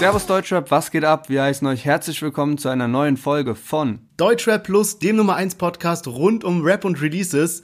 Servus Deutschrap, was geht ab? Wir heißen euch herzlich willkommen zu einer neuen Folge von Deutschrap Plus, dem Nummer 1 Podcast rund um Rap und Releases.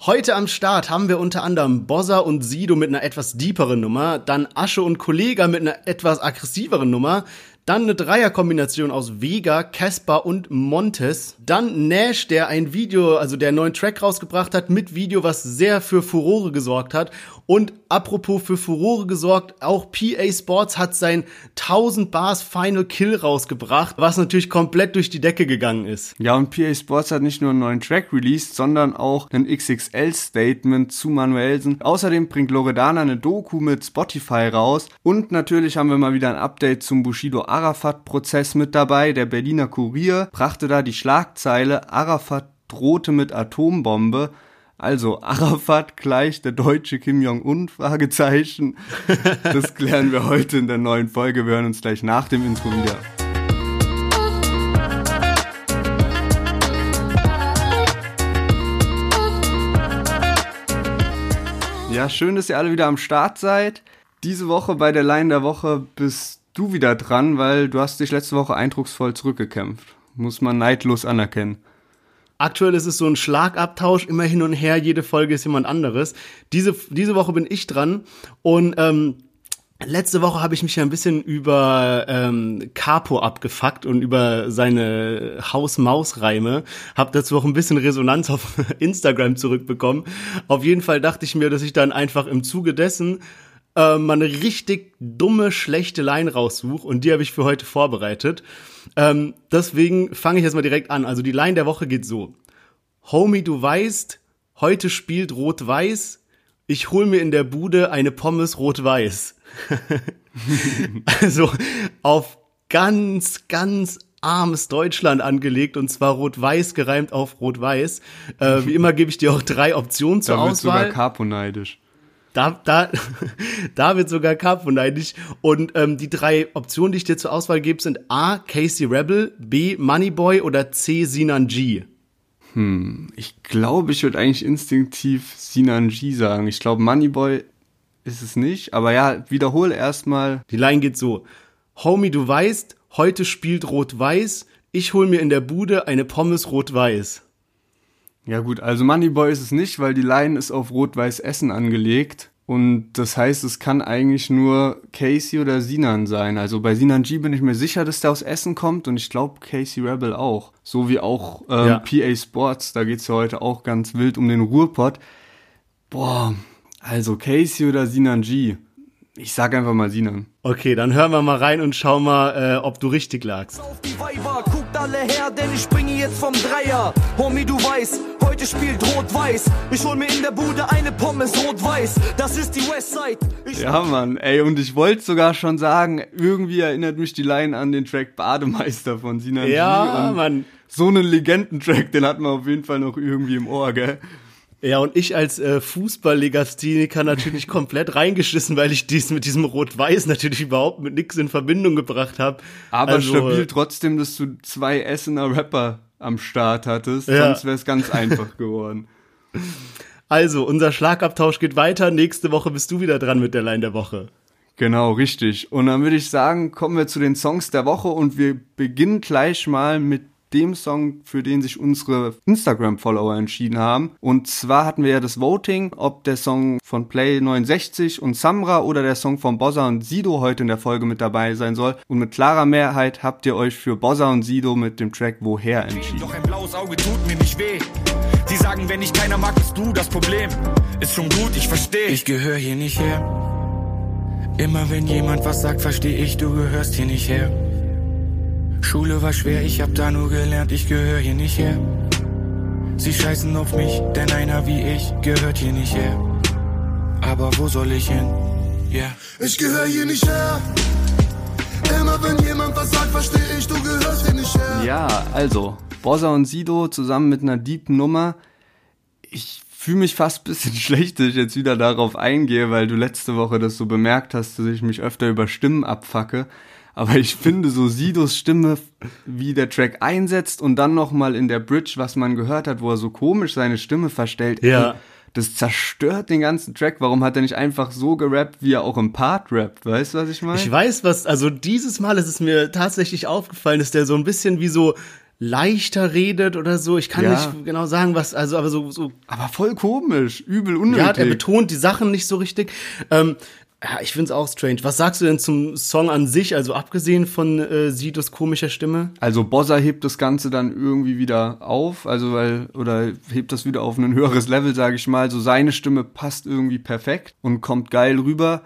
Heute am Start haben wir unter anderem Bossa und Sido mit einer etwas deeperen Nummer, dann Asche und Kollega mit einer etwas aggressiveren Nummer, dann eine Dreierkombination aus Vega, Casper und Montes. Dann Nash, der ein Video, also der neuen Track rausgebracht hat mit Video, was sehr für Furore gesorgt hat. Und apropos für Furore gesorgt, auch PA Sports hat sein 1000 Bars Final Kill rausgebracht, was natürlich komplett durch die Decke gegangen ist. Ja, und PA Sports hat nicht nur einen neuen Track released, sondern auch ein XXL-Statement zu Manuelsen. Außerdem bringt Loredana eine Doku mit Spotify raus. Und natürlich haben wir mal wieder ein Update zum Bushido Arafat-Prozess mit dabei. Der Berliner Kurier brachte da die Schlagzeile Arafat drohte mit Atombombe. Also Arafat gleich der deutsche Kim Jong-un? Fragezeichen. Das klären wir heute in der neuen Folge. Wir hören uns gleich nach dem Intro wieder. Ja, schön, dass ihr alle wieder am Start seid. Diese Woche bei der Line der Woche bist du wieder dran, weil du hast dich letzte Woche eindrucksvoll zurückgekämpft. Muss man neidlos anerkennen. Aktuell ist es so ein Schlagabtausch, immer hin und her, jede Folge ist jemand anderes. Diese, diese Woche bin ich dran und ähm, Letzte Woche habe ich mich ja ein bisschen über ähm, Capo abgefuckt und über seine Haus-Maus-Reime. Hab dazu auch ein bisschen Resonanz auf Instagram zurückbekommen. Auf jeden Fall dachte ich mir, dass ich dann einfach im Zuge dessen äh, mal eine richtig dumme, schlechte Line raussuche und die habe ich für heute vorbereitet. Ähm, deswegen fange ich jetzt mal direkt an. Also die Line der Woche geht so. Homie, du weißt, heute spielt Rot-Weiß. Ich hol mir in der Bude eine Pommes Rot-Weiß. also auf ganz, ganz armes Deutschland angelegt und zwar rot-weiß gereimt auf rot-weiß. Äh, wie immer gebe ich dir auch drei Optionen zur da Auswahl. sogar Capo neidisch. Da, da, da wird sogar Capo neidisch. Und ähm, die drei Optionen, die ich dir zur Auswahl gebe, sind A. Casey Rebel, B. Moneyboy oder C. Sinan G. Hm, ich glaube, ich würde eigentlich instinktiv Sinan G sagen. Ich glaube, Moneyboy ist es nicht. Aber ja, wiederhole erstmal. Die Line geht so. Homie, du weißt, heute spielt Rot-Weiß. Ich hol mir in der Bude eine Pommes Rot-Weiß. Ja gut, also Moneyboy ist es nicht, weil die Line ist auf Rot-Weiß Essen angelegt. Und das heißt, es kann eigentlich nur Casey oder Sinan sein. Also bei Sinan G bin ich mir sicher, dass der aus Essen kommt und ich glaube Casey Rebel auch. So wie auch ähm, Ja. PA Sports, da geht's ja heute auch ganz wild um den Ruhrpott. Boah, also Casey oder Sinan G. Ich sag einfach mal Sinan. Okay, dann hören wir mal rein und schauen mal, äh, ob du richtig lagst. auf die Weiber, guckt alle her, denn ich springe jetzt vom Dreier. Homie, du weißt, heute spielt Rot-Weiß. Ich hol mir in der Bude eine Pommes Rot-Weiß. Das ist die Westside. Ich Ja, Mann, ey, und ich wollte sogar schon sagen, irgendwie erinnert mich die Line an den Track Bademeister von Sinan Ja, G. Und Mann. So einen Legendentrack, den hat man auf jeden Fall noch irgendwie im Ohr, gell? Ja, und ich als äh, Fußballlegastheniker natürlich komplett reingeschissen, weil ich dies mit diesem Rot-Weiß natürlich überhaupt mit nix in Verbindung gebracht habe. Aber Also, stabil trotzdem, dass du zwei Essener Rapper am Start hattest, Ja. sonst wäre es ganz einfach geworden. Also, unser Schlagabtausch geht weiter. Nächste Woche bist du wieder dran mit der Line der Woche. Genau, richtig. Und dann würde ich sagen, kommen wir zu den Songs der Woche und wir beginnen gleich mal mit dem Song, für den sich unsere Instagram-Follower entschieden haben. Und zwar hatten wir ja das Voting, ob der Song von Play69 und Samra oder der Song von Bossa und Sido heute in der Folge mit dabei sein soll. Und mit klarer Mehrheit habt ihr euch für Bossa und Sido mit dem Track Woher entschieden. Doch ein blaues Auge tut mir nicht weh. Sie sagen, wenn dich keiner mag, bist du das Problem. Ist schon gut, ich verstehe. Ich gehöre hier nicht her. Immer wenn jemand was sagt, verstehe ich, du gehörst hier nicht her. Schule war schwer, ich hab da nur gelernt, ich gehöre hier nicht her. Sie scheißen auf mich, denn einer wie ich gehört hier nicht her. Aber wo soll ich hin? Ja. Yeah. Ich gehöre hier nicht her. Immer wenn jemand was sagt, verstehe ich, du gehörst hier nicht her. Ja, also, Bossa und Sido zusammen mit einer deepen Nummer. Ich fühle mich fast ein bisschen schlecht, dass ich jetzt wieder darauf eingehe, weil du letzte Woche das so bemerkt hast, dass ich mich öfter über Stimmen abfacke. Aber ich finde so Sidos Stimme, wie der Track einsetzt und dann nochmal in der Bridge, was man gehört hat, wo er so komisch seine Stimme verstellt. Ja. Ey, das zerstört den ganzen Track. Warum hat er nicht einfach so gerappt, wie er auch im Part rappt? Weißt du, was ich meine? Ich weiß was, also dieses Mal ist es mir tatsächlich aufgefallen, dass der so ein bisschen wie so leichter redet oder so. Ich kann Ja. nicht genau sagen, was, also aber so, so Aber voll komisch, übel unnötig. ja, er betont die Sachen nicht so richtig. Ähm, ja, ich find's auch strange. Was sagst du denn zum Song an sich, also abgesehen von äh, Sidos komischer Stimme? Also Bossa hebt das Ganze dann irgendwie wieder auf, also weil oder hebt das wieder auf ein höheres Level, sage ich mal. So seine Stimme passt irgendwie perfekt und kommt geil rüber.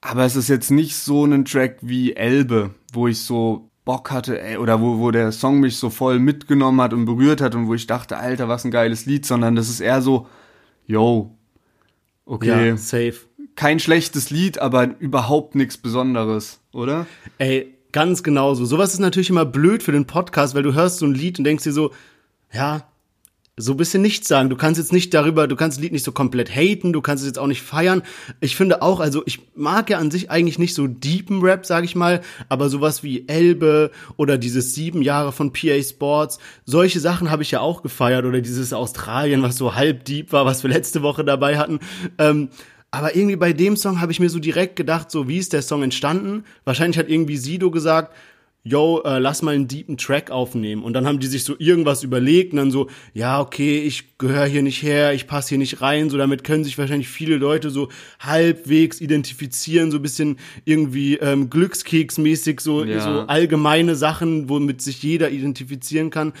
Aber es ist jetzt nicht so ein Track wie Elbe, wo ich so Bock hatte, ey, oder wo, wo der Song mich so voll mitgenommen hat und berührt hat und wo ich dachte, Alter, was ein geiles Lied, sondern das ist eher so, yo, okay, Ja, safe. Kein schlechtes Lied, aber überhaupt nichts Besonderes, oder? Ey, ganz genauso. Sowas ist natürlich immer blöd für den Podcast, weil du hörst so ein Lied und denkst dir so, ja, so ein bisschen nichts sagen. Du kannst jetzt nicht darüber, du kannst das Lied nicht so komplett haten, du kannst es jetzt auch nicht feiern. Ich finde auch, also ich mag ja an sich eigentlich nicht so deepen Rap, sag ich mal, aber sowas wie Elbe oder dieses sieben Jahre von PA Sports, solche Sachen habe ich ja auch gefeiert oder dieses Australien, was so halb deep war, was wir letzte Woche dabei hatten. Ähm, aber irgendwie bei dem Song habe ich mir so direkt gedacht, so wie ist der Song entstanden? Wahrscheinlich hat irgendwie Sido gesagt, yo, äh, lass mal einen deepen Track aufnehmen. Und dann haben die sich so irgendwas überlegt und dann so, ja, okay, ich gehöre hier nicht her, ich passe hier nicht rein. So damit können sich wahrscheinlich viele Leute so halbwegs identifizieren, so ein bisschen irgendwie ähm, Glückskeksmäßig, so, Ja. so allgemeine Sachen, womit sich jeder identifizieren kann.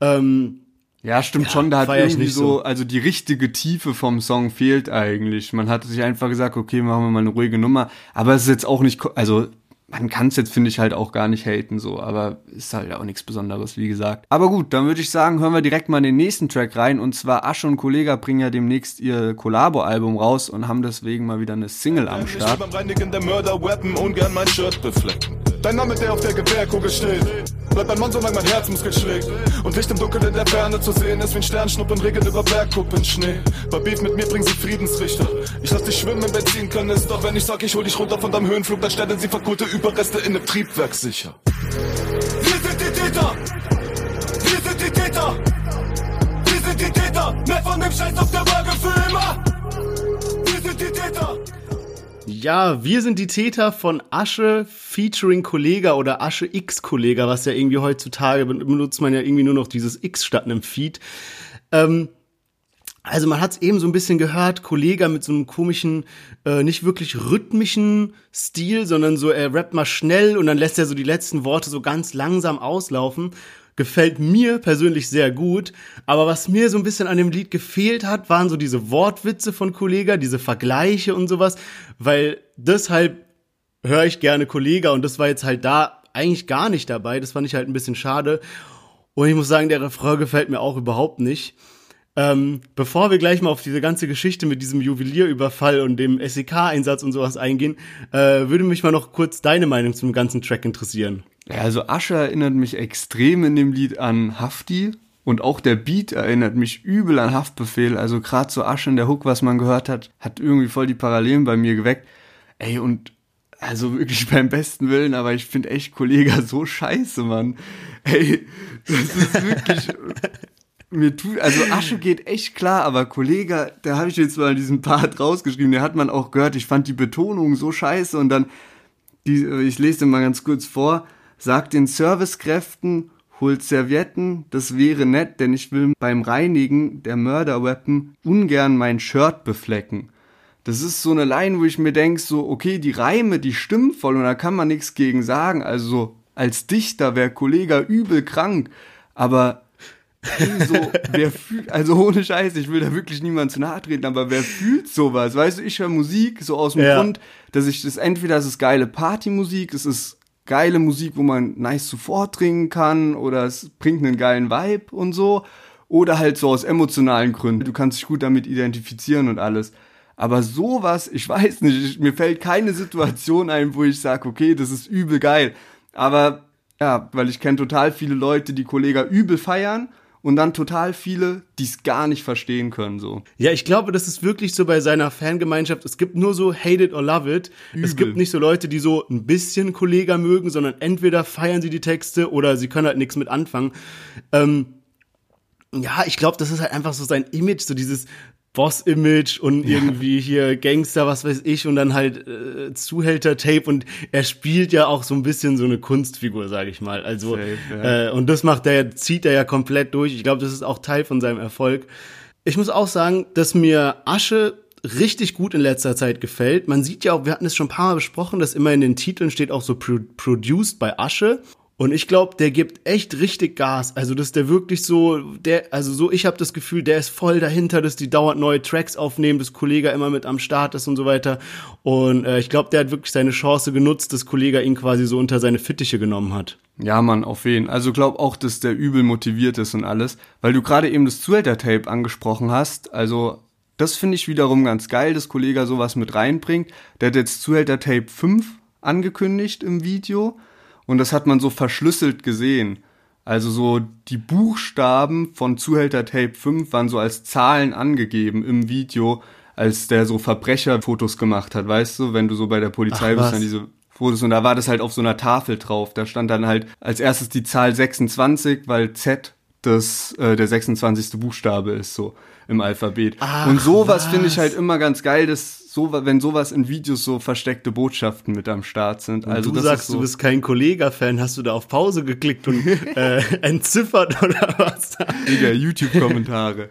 Ähm, Ja, stimmt schon, da hat ich irgendwie nicht so, so. also die richtige Tiefe vom Song fehlt eigentlich. Man hat sich einfach gesagt, okay, machen wir mal eine ruhige Nummer, aber es ist jetzt auch nicht, also man kann es jetzt, finde ich, halt auch gar nicht haten so, aber ist halt auch nichts Besonderes, wie gesagt. Aber gut, dann würde ich sagen, hören wir direkt mal in den nächsten Track rein und zwar Asche und Kollega bringen ja demnächst ihr Collabo-Album raus und haben deswegen mal wieder eine Single am Ich will Start. beim Reinigen der Mörder wappen, ungern mein Shirt beflecken. Dein Name, der auf der Gewehrkugel steht. Bleibt ein Mann, solange mein Herzmuskel schlägt. Und Licht im Dunkeln in der Ferne zu sehen ist wie ein Sternschnuppen, Regen über Bergkuppen, Schnee. Bei Beef mit mir bringen sie Friedensrichter. Ich lass dich schwimmen im Benzinkanister. Wenn ich sag, ich hol dich runter von deinem Höhenflug, dann stellen sie verkohlte Überreste in einem Triebwerk sicher. Wir sind die Täter! Wir sind die Täter! Wir sind die Täter! Mehr von dem Scheiß auf der Waage für immer! Wir sind die Täter! Ja, wir sind die Täter von Asche featuring Kollega oder Asche X Kollega, was ja irgendwie heutzutage benutzt man ja irgendwie nur noch dieses X statt einem Feed. Ähm, also man hat es eben so ein bisschen gehört, Kollega mit so einem komischen, äh, nicht wirklich rhythmischen Stil, sondern so, er rappt mal schnell und dann lässt er so die letzten Worte so ganz langsam auslaufen. Gefällt mir persönlich sehr gut, aber was mir so ein bisschen an dem Lied gefehlt hat, waren so diese Wortwitze von Kollega, diese Vergleiche und sowas, weil deshalb höre ich gerne Kollega und das war jetzt halt da eigentlich gar nicht dabei, das fand ich halt ein bisschen schade. Und ich muss sagen, der Refrain gefällt mir auch überhaupt nicht. Ähm, bevor wir gleich mal auf diese ganze Geschichte mit diesem Juwelierüberfall und dem SEK-Einsatz und sowas eingehen, äh, würde mich mal noch kurz deine Meinung zum ganzen Track interessieren. Ja, also Asche erinnert mich extrem in dem Lied an Hafti und auch der Beat erinnert mich übel an Haftbefehl. Also gerade so Asche in der Hook, was man gehört hat, hat irgendwie voll die Parallelen bei mir geweckt. Ey, und also wirklich beim besten Willen, aber ich finde echt Kollega so scheiße, Mann. Ey, das ist wirklich... Mir tut, also Asche geht echt klar, aber Kollege, da habe ich jetzt mal diesen Part rausgeschrieben, der hat man auch gehört, ich fand die Betonung so scheiße und dann die, ich lese den mal ganz kurz vor, sagt den Servicekräften, holt Servietten, das wäre nett, denn ich will beim Reinigen der Mörderweapon ungern mein Shirt beflecken. Das ist so eine Line, wo ich mir denke, so, okay, die Reime, die stimmen voll und da kann man nichts gegen sagen. Also so, als Dichter wäre Kollege übel krank, aber so, wer fühlt, also ohne Scheiß, ich will da wirklich niemand zu nahe treten, aber wer fühlt sowas? Weißt du, ich höre Musik so aus dem Ja. Grund, dass ich das entweder es ist geile Partymusik, es ist geile Musik, wo man nice zu vortrinken kann oder es bringt einen geilen Vibe und so oder halt so aus emotionalen Gründen. Du kannst dich gut damit identifizieren und alles. Aber sowas, ich weiß nicht, ich, mir fällt keine Situation ein, wo ich sage, okay, das ist übel geil. Aber ja, weil ich kenne total viele Leute, die Kollega übel feiern und dann total viele, die es gar nicht verstehen können, so. Ja, ich glaube, das ist wirklich so bei seiner Fangemeinschaft. Es gibt nur so Hate it or love it. Es Übel. gibt nicht so Leute, die so ein bisschen Kollega mögen, sondern entweder feiern sie die Texte oder sie können halt nichts mit anfangen. Ähm, ja, ich glaube, das ist halt einfach so sein Image, so dieses Boss-Image und irgendwie hier Gangster, was weiß ich, und dann halt äh, Zuhälter-Tape und er spielt ja auch so ein bisschen so eine Kunstfigur, sage ich mal. Also Safe, ja. äh, und das macht er, zieht er ja komplett durch. Ich glaube, das ist auch Teil von seinem Erfolg. Ich muss auch sagen, dass mir Asche richtig gut in letzter Zeit gefällt. Man sieht ja auch, wir hatten es schon ein paar Mal besprochen, dass immer in den Titeln steht auch so produced bei Asche. Und ich glaube, der gibt echt richtig Gas. Also, dass der wirklich so, der, also so, ich habe das Gefühl, der ist voll dahinter, dass die dauernd neue Tracks aufnehmen, dass Kollege immer mit am Start ist und so weiter. Und äh, ich glaube, der hat wirklich seine Chance genutzt, dass Kollege ihn quasi so unter seine Fittiche genommen hat. Ja, Mann, auf jeden. Also glaub auch, dass der übel motiviert ist und alles. Weil du gerade eben das Zuhälter-Tape angesprochen hast. Also, das finde ich wiederum ganz geil, dass Kollege sowas mit reinbringt. Der hat jetzt Zuhälter-Tape 5 angekündigt im Video und das hat man so verschlüsselt gesehen. Also so die Buchstaben von Zuhälter Tape 5 waren so als Zahlen angegeben im Video, als der so Verbrecherfotos gemacht hat, weißt du, wenn du so bei der Polizei Ach, bist, dann diese Fotos und da war das halt auf so einer Tafel drauf. Da stand dann halt als erstes die Zahl 26, weil Z das äh, der 26. Buchstabe ist so im Alphabet. Ach, und sowas finde ich halt immer ganz geil, dass so, wenn sowas in Videos so versteckte Botschaften mit am Start sind. Und also du sagst, so du bist kein Kollega-Fan, hast du da auf Pause geklickt und äh, entziffert oder was? Digga, YouTube-Kommentare.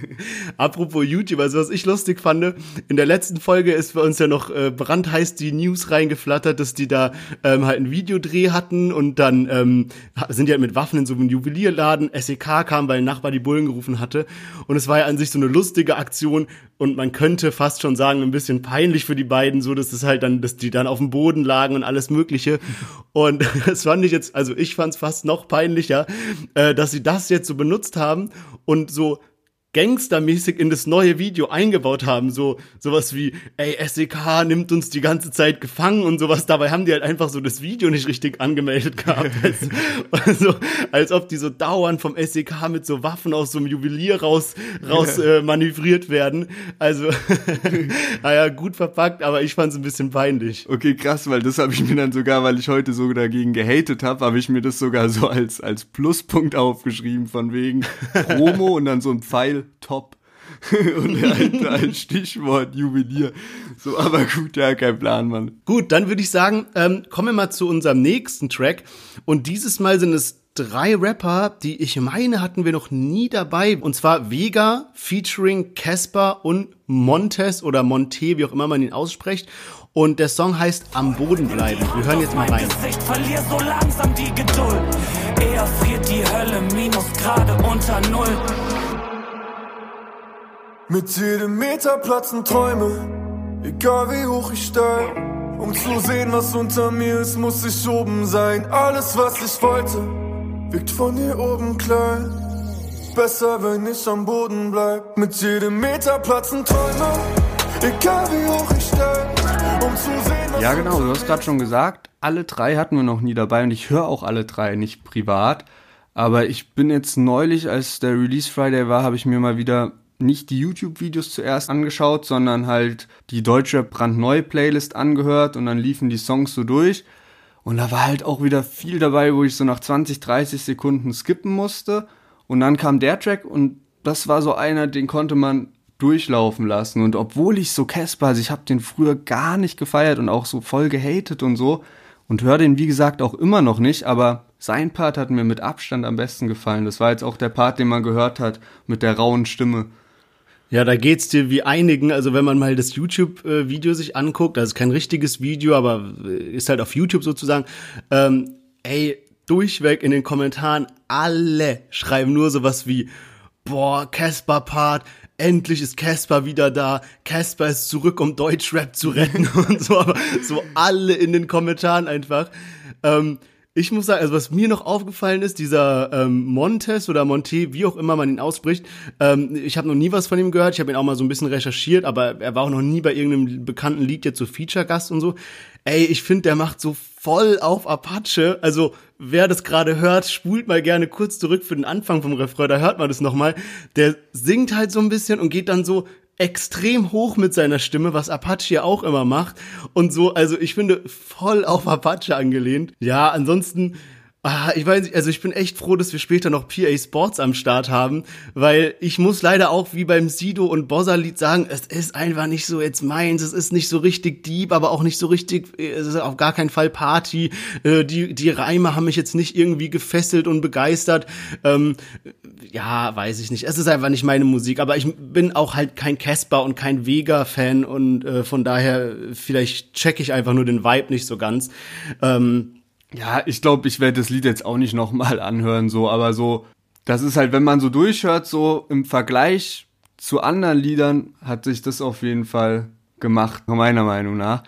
Apropos YouTube, also was ich lustig fand, in der letzten Folge ist bei uns ja noch äh, brandheiß die News reingeflattert, dass die da ähm, halt einen Videodreh hatten und dann ähm, sind die halt mit Waffen in so einem Juwelierladen. SEK kam, weil ein Nachbar die Bullen gerufen hatte. Und es war ja an sich so eine lustige Aktion und man könnte fast schon sagen, ein bisschen peinlich für die beiden, so dass es halt dann, dass die dann auf dem Boden lagen und alles Mögliche. Und das fand ich jetzt, also ich fand es fast noch peinlicher, äh, dass sie das jetzt so benutzt haben und so gangstermäßig in das neue Video eingebaut haben. So, sowas wie, ey, SEK nimmt uns die ganze Zeit gefangen und sowas. Dabei haben die halt einfach so das Video nicht richtig angemeldet gehabt. also, als ob die so dauernd vom SEK mit so Waffen aus so einem Juwelier raus, raus äh, manövriert werden. Also, naja, gut verpackt, aber ich fand es ein bisschen peinlich. Okay, krass, weil das habe ich mir dann sogar, weil ich heute so dagegen gehatet habe, habe ich mir das sogar so als, als Pluspunkt aufgeschrieben, von wegen Promo und dann so ein Pfeil top. und halt ein Stichwort Juwelier. So, aber gut, ja, kein Plan, Mann. Gut, dann würde ich sagen, ähm, kommen wir mal zu unserem nächsten Track. Und dieses Mal sind es drei Rapper, die ich meine, hatten wir noch nie dabei. Und zwar Vega featuring Casper und Montes oder Monte, wie auch immer man ihn ausspricht. Und der Song heißt Am Boden bleiben. Wir hören jetzt mal rein. Gesicht, verlier so langsam die Geduld. Eher friert die Hölle, minus gerade unter Null. Mit jedem Meter platzen Träume, egal wie hoch ich steig. Um zu sehen, was unter mir ist, muss ich oben sein. Alles, was ich wollte, wirkt von hier oben klein. Besser, wenn ich am Boden bleib. Mit jedem Meter platzen Träume, egal wie hoch ich steig. Um zu sehen, was Ja, genau, du hast gerade schon gesagt, alle drei hatten wir noch nie dabei und ich höre auch alle drei nicht privat. Aber ich bin jetzt neulich, als der Release Friday war, habe ich mir mal wieder nicht die YouTube-Videos zuerst angeschaut, sondern halt die deutsche brandneue Playlist angehört und dann liefen die Songs so durch. Und da war halt auch wieder viel dabei, wo ich so nach 20, 30 Sekunden skippen musste. Und dann kam der Track und das war so einer, den konnte man durchlaufen lassen. Und obwohl ich so Casper, also ich habe den früher gar nicht gefeiert und auch so voll gehatet und so und höre den wie gesagt auch immer noch nicht, aber sein Part hat mir mit Abstand am besten gefallen. Das war jetzt auch der Part, den man gehört hat mit der rauen Stimme. Ja, da geht's dir wie einigen. Also wenn man mal das YouTube-Video sich anguckt, das ist kein richtiges Video, aber ist halt auf YouTube sozusagen. Ähm, ey, durchweg in den Kommentaren alle schreiben nur sowas wie, boah, Casper-Part, endlich ist Casper wieder da, Casper ist zurück, um Deutschrap zu retten und so, aber so alle in den Kommentaren einfach. Ähm, ich muss sagen, also was mir noch aufgefallen ist, dieser ähm, Montes oder Monte, wie auch immer man ihn ausspricht, ähm, ich habe noch nie was von ihm gehört, ich habe ihn auch mal so ein bisschen recherchiert, aber er war auch noch nie bei irgendeinem bekannten Lied jetzt so Feature-Gast und so. Ey, ich finde, der macht so voll auf Apache. Also, wer das gerade hört, spult mal gerne kurz zurück für den Anfang vom Refrain, da hört man das nochmal. Der singt halt so ein bisschen und geht dann so extrem hoch mit seiner Stimme, was Apache ja auch immer macht. Und so, also ich finde, voll auf Apache angelehnt. Ja, ansonsten Ah, ich weiß nicht, also ich bin echt froh, dass wir später noch PA Sports am Start haben, weil ich muss leider auch wie beim Sido und Bossa-Lied sagen, es ist einfach nicht so jetzt meins, es ist nicht so richtig deep, aber auch nicht so richtig, es ist auf gar keinen Fall Party. Äh, die, die Reime haben mich jetzt nicht irgendwie gefesselt und begeistert. Ähm, ja, weiß ich nicht. Es ist einfach nicht meine Musik, aber ich bin auch halt kein Casper und kein Vega-Fan und äh, von daher vielleicht check ich einfach nur den Vibe nicht so ganz. Ähm, ja, ich glaube, ich werde das Lied jetzt auch nicht nochmal anhören, so, aber so, das ist halt, wenn man so durchhört, so im Vergleich zu anderen Liedern hat sich das auf jeden Fall gemacht, meiner Meinung nach.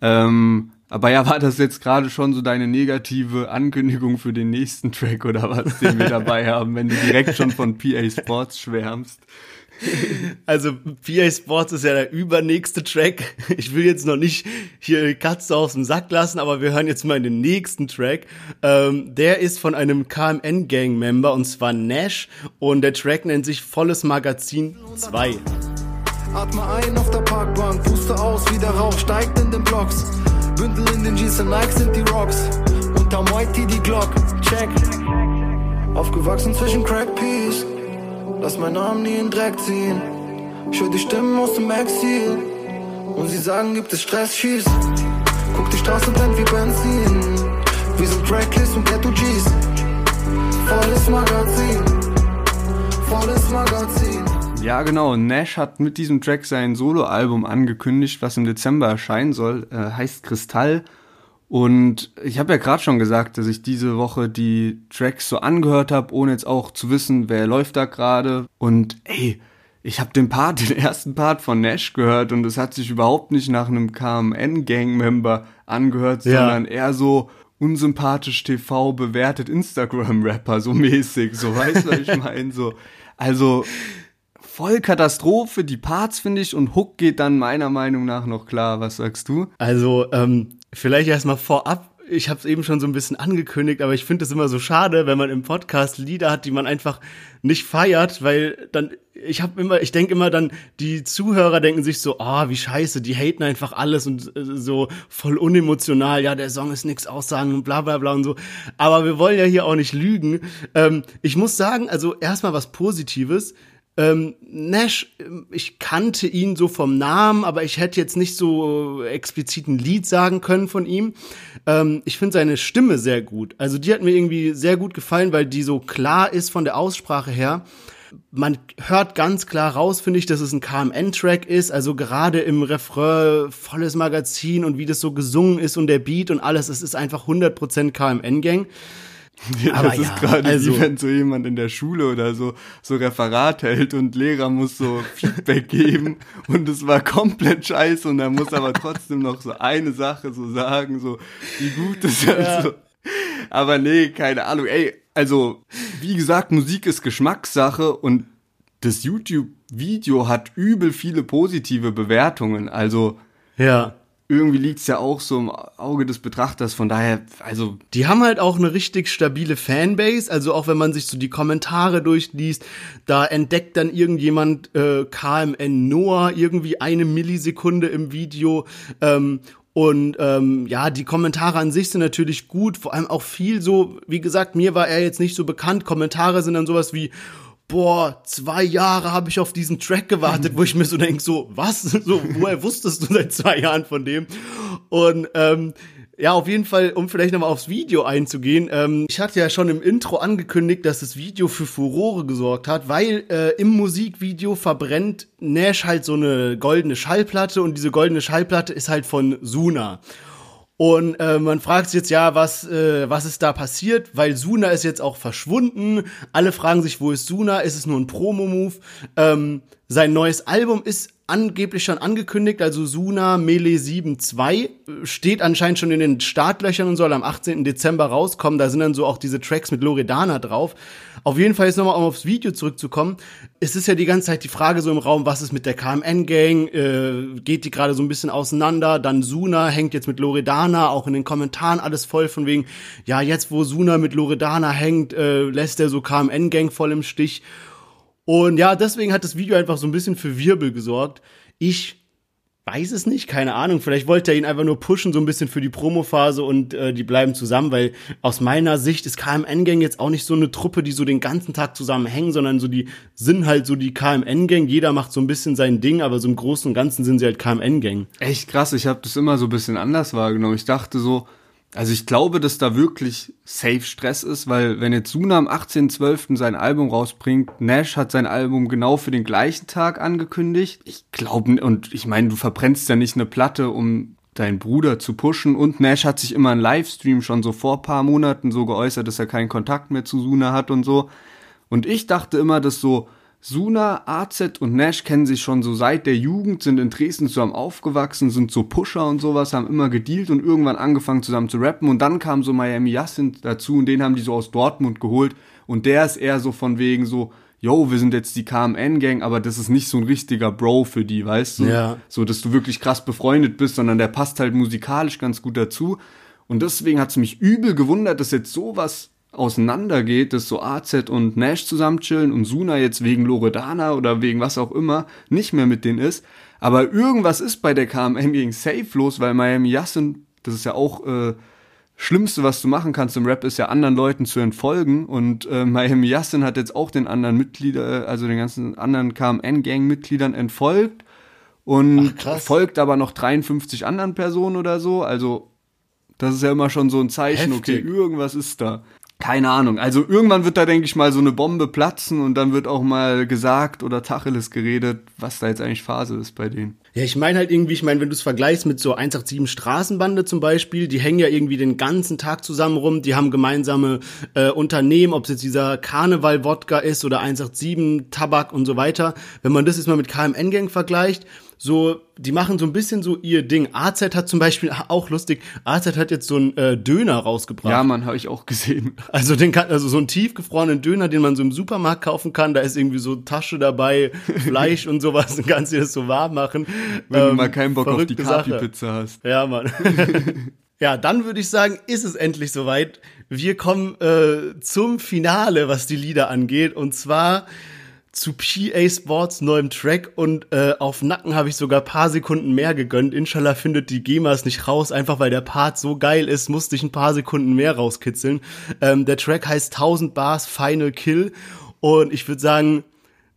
Ähm, aber ja, war das jetzt gerade schon so deine negative Ankündigung für den nächsten Track oder was, den wir dabei haben, wenn du direkt schon von PA Sports schwärmst? Also PA Sports ist ja der übernächste Track. Ich will jetzt noch nicht hier die Katze aus dem Sack lassen, aber wir hören jetzt mal in den nächsten Track. Ähm, der ist von einem KMN-Gang-Member und zwar Nash und der Track nennt sich Volles Magazin 2. Atme ein auf der Parkbank, puste aus wie der Rauch steigt in den Blocks. Bündel in den Jeans und Nike sind die Rocks. Unterm Whitey die Glock, check. Aufgewachsen zwischen Crack Peas. Lass meinen Namen nie in Dreck ziehen. Ich höre die Stimmen aus dem Exil. Und sie sagen, gibt es Stress, schieß. Guck die Straße brennt wie Benzin. Wir sind Tracklist und Ghetto G's. Volles Magazin. Volles Magazin. Ja, genau. Nash hat mit diesem Track sein Soloalbum angekündigt, was im Dezember erscheinen soll. Äh, heißt Kristall. Und ich habe ja gerade schon gesagt, dass ich diese Woche die Tracks so angehört habe, ohne jetzt auch zu wissen, wer läuft da gerade. Und ey, ich habe den Part, den ersten Part von Nash gehört und es hat sich überhaupt nicht nach einem KMN-Gang-Member angehört, ja. sondern eher so unsympathisch TV bewertet Instagram-Rapper, so mäßig, so weißt du, was ich meine? So, also voll Katastrophe, die Parts finde ich und Hook geht dann meiner Meinung nach noch klar. Was sagst du? Also, ähm, Vielleicht erstmal vorab. Ich habe es eben schon so ein bisschen angekündigt, aber ich finde es immer so schade, wenn man im Podcast Lieder hat, die man einfach nicht feiert, weil dann ich habe immer, ich denke immer dann, die Zuhörer denken sich so, ah, oh, wie scheiße, die haten einfach alles und äh, so voll unemotional, ja, der Song ist nix aussagen und bla bla bla und so. Aber wir wollen ja hier auch nicht lügen. Ähm, ich muss sagen, also erstmal was Positives. Ähm, Nash, ich kannte ihn so vom Namen, aber ich hätte jetzt nicht so explizit ein Lied sagen können von ihm. Ähm, ich finde seine Stimme sehr gut. Also die hat mir irgendwie sehr gut gefallen, weil die so klar ist von der Aussprache her. Man hört ganz klar raus, finde ich, dass es ein KMN-Track ist. Also gerade im Refrain, volles Magazin und wie das so gesungen ist und der Beat und alles, es ist einfach 100% KMN-Gang. Ja, Aber das ja, ist gerade also, wie wenn so jemand in der Schule oder so so Referat hält und Lehrer muss so Feedback geben und es war komplett scheiße und er muss aber trotzdem noch so eine Sache so sagen, so wie gut es ja. also. Aber nee, keine Ahnung. Ey, also wie gesagt, Musik ist Geschmackssache und das YouTube-Video hat übel viele positive Bewertungen. Also ja irgendwie liegt's ja auch so im Auge des Betrachters. Von daher, also. Die haben halt auch eine richtig stabile Fanbase. Also auch wenn man sich so die Kommentare durchliest, da entdeckt dann irgendjemand äh, KMN Noah irgendwie eine Millisekunde im Video. Ähm, und ähm, ja, die Kommentare an sich sind natürlich gut, vor allem auch viel so, wie gesagt, mir war er jetzt nicht so bekannt. Kommentare sind dann sowas wie, boah, zwei Jahre habe ich auf diesen Track gewartet, wo ich mir so denke, so, was? So, woher wusstest du seit zwei Jahren von dem? Und ähm, ja, auf jeden Fall, um vielleicht nochmal aufs Video einzugehen. Ähm, ich hatte ja schon im Intro angekündigt, dass das Video für Furore gesorgt hat, weil äh, im Musikvideo verbrennt Nash halt so eine goldene Schallplatte und diese goldene Schallplatte ist halt von Suna. Und äh, man fragt sich jetzt ja, was, äh, was ist da passiert, weil Suna ist jetzt auch verschwunden. Alle fragen sich, wo ist Suna? Ist es nur ein Promo-Move? Ähm, sein neues Album ist angeblich schon angekündigt, also Suna Melee 7.2 steht anscheinend schon in den Startlöchern und soll am 18. Dezember rauskommen. Da sind dann so auch diese Tracks mit Loredana drauf. Auf jeden Fall jetzt nochmal, um aufs Video zurückzukommen. Es ist ja die ganze Zeit die Frage so im Raum, was ist mit der KMN-Gang? Äh, geht die gerade so ein bisschen auseinander? Dann Suna hängt jetzt mit Loredana, auch in den Kommentaren alles voll von wegen, ja, jetzt wo Suna mit Loredana hängt, äh, lässt er so KMN-Gang voll im Stich. Und ja, deswegen hat das Video einfach so ein bisschen für Wirbel gesorgt. Ich weiß es nicht, keine Ahnung. Vielleicht wollte er ihn einfach nur pushen, so ein bisschen für die Promophase und äh, die bleiben zusammen, weil aus meiner Sicht ist KMN-Gang jetzt auch nicht so eine Truppe, die so den ganzen Tag zusammen hängen, sondern so die sind halt so die KMN-Gang. Jeder macht so ein bisschen sein Ding, aber so im Großen und Ganzen sind sie halt KMN-Gang. Echt krass, ich habe das immer so ein bisschen anders wahrgenommen. Ich dachte so, also ich glaube, dass da wirklich safe Stress ist, weil wenn jetzt Suna am 18.12. sein Album rausbringt, Nash hat sein Album genau für den gleichen Tag angekündigt. Ich glaube, und ich meine, du verbrennst ja nicht eine Platte, um deinen Bruder zu pushen. Und Nash hat sich immer in Livestream schon so vor paar Monaten so geäußert, dass er keinen Kontakt mehr zu Suna hat und so. Und ich dachte immer, dass so Suna, AZ und Nash kennen sich schon so seit der Jugend, sind in Dresden zusammen aufgewachsen, sind so Pusher und sowas, haben immer gedealt und irgendwann angefangen zusammen zu rappen und dann kam so Miami Yassin dazu und den haben die so aus Dortmund geholt und der ist eher so von wegen so, yo, wir sind jetzt die KMN-Gang, aber das ist nicht so ein richtiger Bro für die, weißt du? Ja. So, dass du wirklich krass befreundet bist, sondern der passt halt musikalisch ganz gut dazu. Und deswegen hat es mich übel gewundert, dass jetzt sowas auseinandergeht, dass so AZ und Nash zusammen chillen und Suna jetzt wegen Loredana oder wegen was auch immer nicht mehr mit denen ist. Aber irgendwas ist bei der KMN gegen Safe los, weil Miami Yassin, das ist ja auch äh, Schlimmste, was du machen kannst im Rap, ist ja anderen Leuten zu entfolgen. Und äh, Miami Yassin hat jetzt auch den anderen Mitglieder, also den ganzen anderen KMN-Gang-Mitgliedern entfolgt und Ach, folgt aber noch 53 anderen Personen oder so. Also das ist ja immer schon so ein Zeichen, Heftig. okay, irgendwas ist da. Keine Ahnung. Also irgendwann wird da, denke ich mal, so eine Bombe platzen und dann wird auch mal gesagt oder Tacheles geredet, was da jetzt eigentlich Phase ist bei denen. Ja, ich meine halt irgendwie, ich meine, wenn du es vergleichst mit so 187 Straßenbande zum Beispiel, die hängen ja irgendwie den ganzen Tag zusammen rum, die haben gemeinsame äh, Unternehmen, ob es jetzt dieser Karneval-Wodka ist oder 187 Tabak und so weiter. Wenn man das jetzt mal mit KMN-Gang vergleicht, so, die machen so ein bisschen so ihr Ding. AZ hat zum Beispiel, auch lustig, AZ hat jetzt so einen äh, Döner rausgebracht. Ja, Mann, habe ich auch gesehen. Also den kann, also so einen tiefgefrorenen Döner, den man so im Supermarkt kaufen kann, da ist irgendwie so Tasche dabei, Fleisch und sowas, dann kannst du das so warm machen. Wenn du Ähm, mal keinen Bock auf die. Kapi-Pizza hast. Ja, Mann. ja, dann würde ich sagen, ist es endlich soweit. Wir kommen äh, zum Finale, was die Lieder angeht, und zwar zu PA Sports neuem Track und äh, auf Nacken habe ich sogar paar Sekunden mehr gegönnt. Inshallah findet die GEMA es nicht raus, einfach weil der Part so geil ist, musste ich ein paar Sekunden mehr rauskitzeln. Ähm, der Track heißt 1000 Bars Final Kill und ich würde sagen,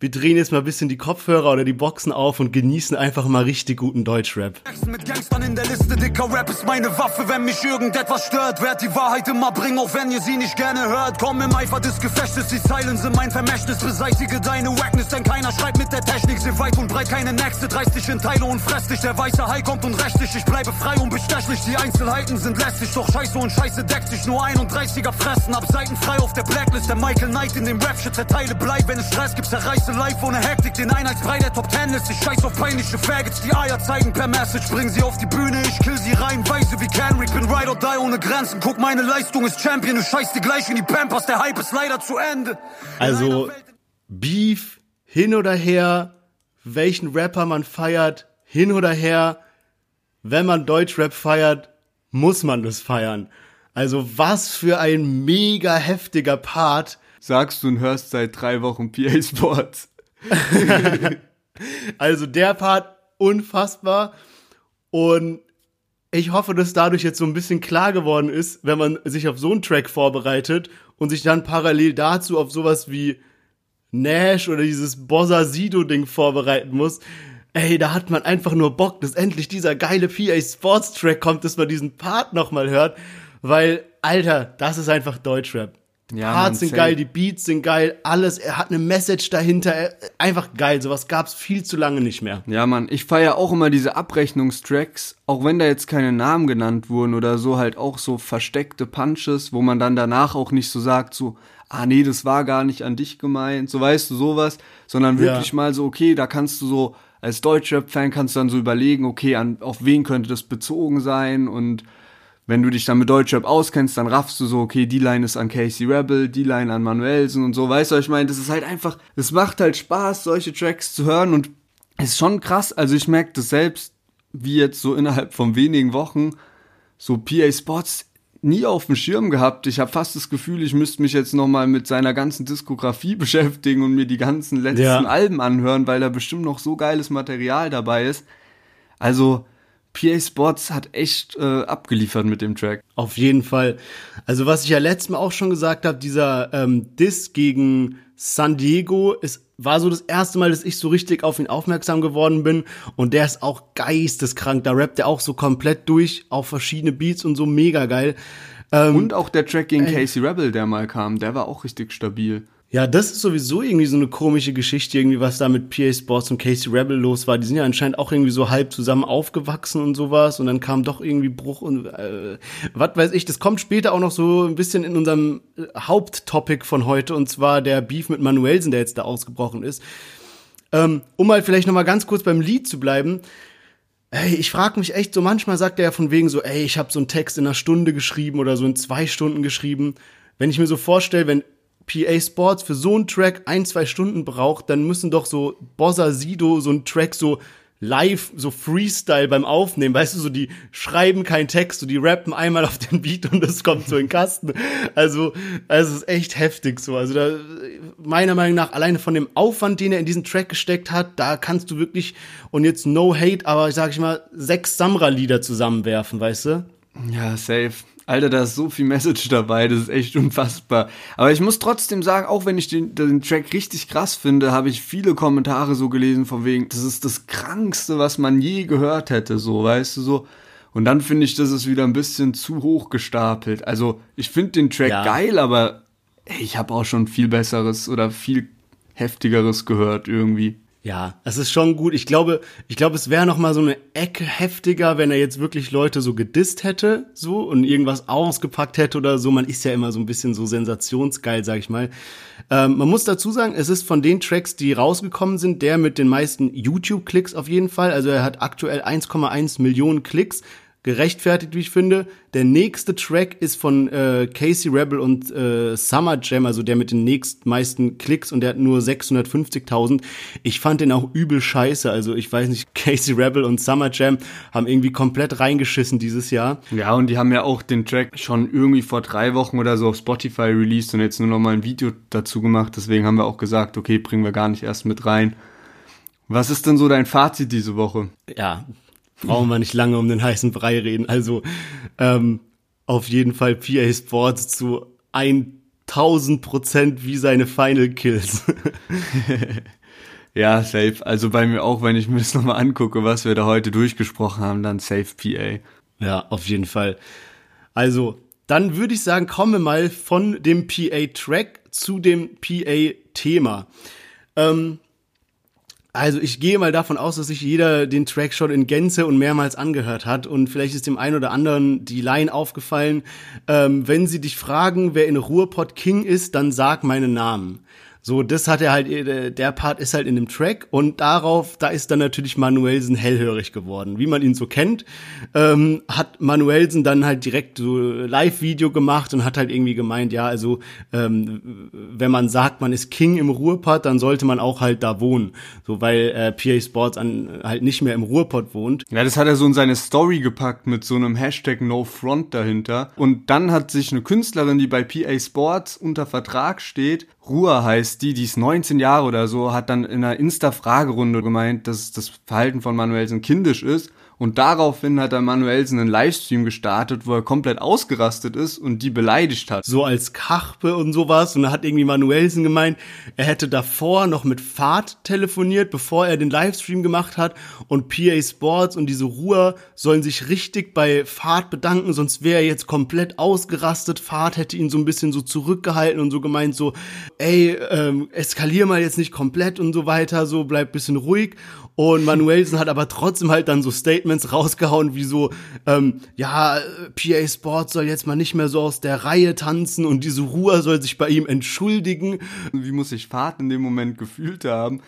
wir drehen jetzt mal ein bisschen die Kopfhörer oder die Boxen auf und genießen einfach mal richtig guten Deutschrap. Mit Gangstern in der Liste, dicker Rap ist meine Waffe, wenn mich irgendetwas stört. Werd die Wahrheit immer bringen, auch wenn ihr sie nicht gerne hört. Komm im Eifer des Gefechtes, die Zeilen sind mein Vermächtnis. Beseitige deine Wackness, denn keiner schreibt mit der Technik. Seh weit und breit keine Nächste, dreist dich in Teile und fress dich. Der weiße Hai kommt und rächt dich. Ich bleibe frei und bestechlich, die Einzelheiten sind lästig. Doch Scheiße und Scheiße deckt sich, nur 31er fressen. Ab Seiten frei auf der Blacklist, der Michael Knight in dem Rap-Shit. Zerteile bleib, wenn es Stress gibt, zerreiße live ohne Hektik. Den Einheitsbrei der Top Ten ist. Ich scheiß auf peinliche Faggots, die Eier zeigen per Message. Bring sie auf die Bühne, ich kill sie rein, weise wie Kenrick. Bin Ride or Die ohne Grenzen. Guck, meine Leistung ist Champion. Du scheißt dir gleich in die Pampers, der Hype ist leider zu Ende. Also Beef, hin oder her, welchen Rapper man feiert, hin oder her, wenn man Deutschrap feiert, muss man das feiern. Also was für ein mega heftiger Part. Sagst du und hörst seit drei Wochen PA Sports. Also der Part unfassbar und ich hoffe, dass dadurch jetzt so ein bisschen klar geworden ist, wenn man sich auf so einen Track vorbereitet und sich dann parallel dazu auf sowas wie Nash oder dieses Bossa Sido Ding vorbereiten muss. Ey, da hat man einfach nur Bock, dass endlich dieser geile PA Sports Track kommt, dass man diesen Part nochmal hört, weil, Alter, das ist einfach Deutschrap. Die Ja, Parts sind geil, die Beats sind geil, alles, er hat eine Message dahinter, er, einfach geil, sowas gab's viel zu lange nicht mehr. Ja, Mann, ich feier auch immer diese Abrechnungstracks, auch wenn da jetzt keine Namen genannt wurden oder so, halt auch so versteckte Punches, wo man dann danach auch nicht so sagt, so, ah nee, das war gar nicht an dich gemeint, so weißt du sowas, sondern wirklich Ja. mal so, okay, da kannst du so, als Deutschrap-Fan kannst du dann so überlegen, okay, an, auf wen könnte das bezogen sein und wenn du dich dann mit Deutschrap auskennst, dann raffst du so, okay, die Line ist an Casey Rebel, die Line an Manuelsen und so, weißt du, was ich meine, das ist halt einfach, es macht halt Spaß, solche Tracks zu hören und es ist schon krass, also ich merke das selbst, wie jetzt so innerhalb von wenigen Wochen, so PA Sports nie auf dem Schirm gehabt. Ich habe fast das Gefühl, ich müsste mich jetzt nochmal mit seiner ganzen Diskografie beschäftigen und mir die ganzen letzten Ja. Alben anhören, weil da bestimmt noch so geiles Material dabei ist. Also PA Sports hat echt äh, abgeliefert mit dem Track. Auf jeden Fall. Also was ich ja letztes Mal auch schon gesagt habe, dieser ähm, Diss gegen San Diego es war so das erste Mal, dass ich so richtig auf ihn aufmerksam geworden bin und der ist auch geisteskrank. Da rappt er auch so komplett durch auf verschiedene Beats und so mega geil. Ähm, und auch der Track gegen Casey Rebel, der mal kam, der war auch richtig stabil. Ja, das ist sowieso irgendwie so eine komische Geschichte, irgendwie, was da mit PA Sports und Casey Rebel los war. Die sind ja anscheinend auch irgendwie so halb zusammen aufgewachsen und sowas und dann kam doch irgendwie Bruch und äh, was weiß ich. Das kommt später auch noch so ein bisschen in unserem äh, Haupttopic von heute und zwar der Beef mit Manuelsen, der jetzt da ausgebrochen ist. Ähm, um halt vielleicht noch mal ganz kurz beim Lied zu bleiben. Ey, ich frage mich echt so, manchmal sagt er ja von wegen so, ey, ich habe so einen Text in einer Stunde geschrieben oder so in zwei Stunden geschrieben. Wenn ich mir so vorstelle, wenn PA Sports für so einen Track ein, zwei Stunden braucht, dann müssen doch so Bossa Sido so einen Track so live, so Freestyle beim Aufnehmen, weißt du, so die schreiben keinen Text, so die rappen einmal auf den Beat und das kommt so in den Kasten. Also, also es ist echt heftig so. Also da, meiner Meinung nach, alleine von dem Aufwand, den er in diesen Track gesteckt hat, da kannst du wirklich, und jetzt no hate, aber sag ich mal, sechs Samra-Lieder zusammenwerfen, weißt du? Ja, safe. Alter, da ist so viel Message dabei, das ist echt unfassbar. Aber ich muss trotzdem sagen, auch wenn ich den, den Track richtig krass finde, habe ich viele Kommentare so gelesen von wegen, das ist das Krankste, was man je gehört hätte, so, weißt du, so. Und dann finde ich, das ist wieder ein bisschen zu hoch gestapelt. Also, ich finde den Track ja. geil, aber ey, ich habe auch schon viel besseres oder viel heftigeres gehört irgendwie. Ja, es ist schon gut. Ich glaube, ich glaube, es wäre noch mal so eine Ecke heftiger, wenn er jetzt wirklich Leute so gedisst hätte, so und irgendwas ausgepackt hätte oder so. Man ist ja immer so ein bisschen so sensationsgeil, sag ich mal. Ähm, man muss dazu sagen, es ist von den Tracks, die rausgekommen sind, der mit den meisten YouTube-Klicks auf jeden Fall. Also er hat aktuell 1,1 Millionen Klicks gerechtfertigt, wie ich finde. Der nächste Track ist von äh, Casey Rebel und äh, Summer Jam, also der mit den nächstmeisten Klicks und der hat nur 650.000. Ich fand den auch übel scheiße. Also ich weiß nicht, Casey Rebel und Summer Jam haben irgendwie komplett reingeschissen dieses Jahr. Ja, und die haben ja auch den Track schon irgendwie vor drei Wochen oder so auf Spotify released und jetzt nur noch mal ein Video dazu gemacht. Deswegen haben wir auch gesagt, okay, bringen wir gar nicht erst mit rein. Was ist denn so dein Fazit diese Woche? Ja, brauchen wir nicht lange um den heißen Brei reden. Also ähm, auf jeden Fall PA Sports zu 1000 Prozent wie seine Final Kills. ja, safe. Also bei mir auch, wenn ich mir das nochmal angucke, was wir da heute durchgesprochen haben, dann safe PA. Ja, auf jeden Fall. Also, dann würde ich sagen, kommen wir mal von dem PA-Track zu dem PA-Thema. Ähm, also ich gehe mal davon aus, dass sich jeder den Track schon in Gänze und mehrmals angehört hat und vielleicht ist dem einen oder anderen die Line aufgefallen. Ähm, wenn sie dich fragen, wer in Ruhrpott King ist, dann sag meinen Namen. So, das hat er halt, äh, der Part ist halt in dem Track und darauf, da ist dann natürlich Manuelsen hellhörig geworden. Wie man ihn so kennt, ähm, hat Manuelsen dann halt direkt so Live-Video gemacht und hat halt irgendwie gemeint, ja, also ähm, wenn man sagt, man ist King im Ruhrpott, dann sollte man auch halt da wohnen. So, weil äh, PA Sports an, halt nicht mehr im Ruhrpott wohnt. Ja, das hat er so in seine Story gepackt mit so einem Hashtag No Front dahinter. Und dann hat sich eine Künstlerin, die bei PA Sports unter Vertrag steht, Ruhr heißt die, die ist 19 Jahre oder so, hat dann in einer Insta-Fragerunde gemeint, dass das Verhalten von Manuelsen kindisch ist und daraufhin hat der Manuelsen einen Livestream gestartet, wo er komplett ausgerastet ist und die beleidigt hat. So als Kachpe und sowas. Und da hat irgendwie Manuelsen gemeint, er hätte davor noch mit Fahrt telefoniert, bevor er den Livestream gemacht hat. Und PA Sports und diese Ruhr sollen sich richtig bei Fahrt bedanken, sonst wäre er jetzt komplett ausgerastet. Fahrt hätte ihn so ein bisschen so zurückgehalten und so gemeint, so, ey, ähm, eskalier mal jetzt nicht komplett und so weiter, so bleib bisschen ruhig. Und Manuelsen hat aber trotzdem halt dann so Statements rausgehauen, wie so, ähm, ja, PA Sports soll jetzt mal nicht mehr so aus der Reihe tanzen und diese Ruhe soll sich bei ihm entschuldigen. Wie muss sich Fahrt in dem Moment gefühlt haben?